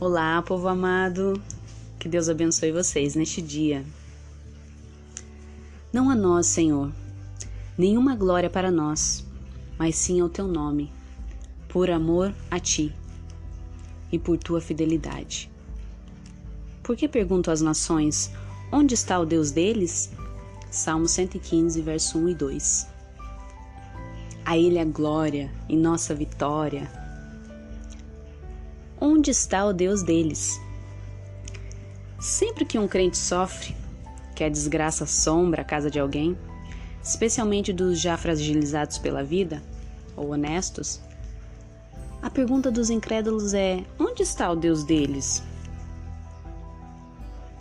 Olá, povo amado. Que Deus abençoe vocês neste dia. Não a nós, Senhor, nenhuma glória para nós, mas sim ao teu nome, por amor a ti e por tua fidelidade. Por que pergunto às nações: onde está o Deus deles? Salmo 115, verso 1 e 2. A Ele a glória e nossa vitória. Onde está o Deus deles? Sempre que um crente sofre, que a desgraça assombra a casa de alguém, especialmente dos já fragilizados pela vida, ou honestos, a pergunta dos incrédulos é: onde está o Deus deles?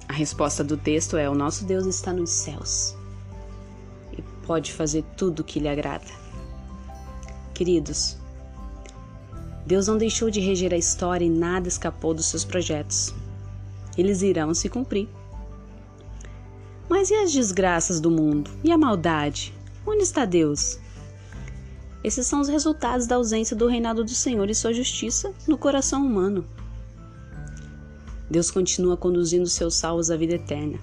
A resposta do texto é: o nosso Deus está nos céus e pode fazer tudo o que lhe agrada. Queridos, Deus não deixou de reger a história e nada escapou dos seus projetos. Eles irão se cumprir. Mas e as desgraças do mundo? E a maldade? Onde está Deus? Esses são os resultados da ausência do reinado do Senhor e sua justiça no coração humano. Deus continua conduzindo seus salvos à vida eterna.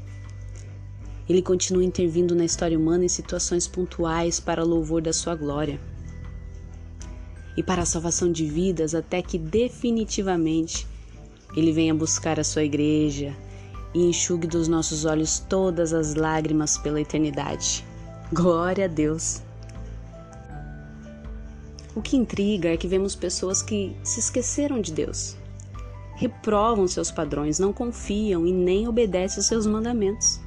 Ele continua intervindo na história humana em situações pontuais para louvor da sua glória e para a salvação de vidas até que definitivamente ele venha buscar a sua igreja e enxugue dos nossos olhos todas as lágrimas pela eternidade. Glória a Deus! O que intriga é que vemos pessoas que se esqueceram de Deus, reprovam seus padrões, não confiam e nem obedecem aos seus mandamentos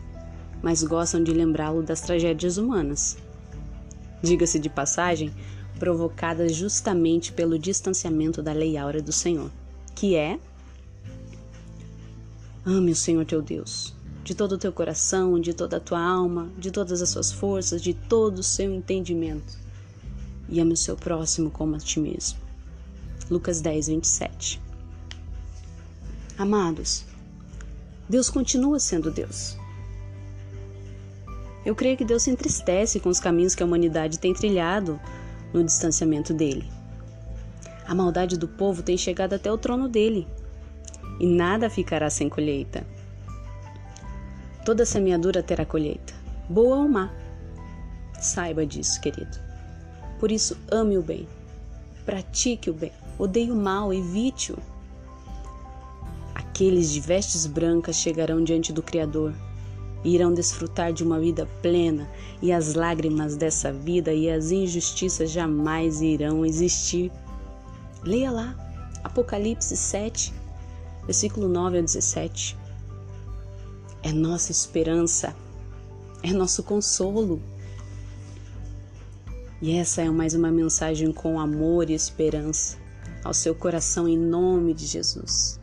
mas gostam de lembrá-lo das tragédias humanas. Diga-se de passagem, provocadas justamente pelo distanciamento da lei áurea do Senhor, que é: Ame o Senhor teu Deus, de todo o teu coração, de toda a tua alma, de todas as suas forças, de todo o seu entendimento, e ame o seu próximo como a ti mesmo. Lucas 10, 27. Amados, Deus continua sendo Deus. Eu creio que Deus se entristece com os caminhos que a humanidade tem trilhado no distanciamento dele. A maldade do povo tem chegado até o trono dele e nada ficará sem colheita. Toda semeadura terá colheita, boa ou má. Saiba disso, querido. Por isso, ame o bem, pratique o bem, odeie o mal, evite-o. Aqueles de vestes brancas chegarão diante do Criador irão desfrutar de uma vida plena e as lágrimas dessa vida e as injustiças jamais irão existir. Leia lá, Apocalipse 7, versículo 9 a 17. É nossa esperança, é nosso consolo. E essa é mais uma mensagem com amor e esperança ao seu coração em nome de Jesus.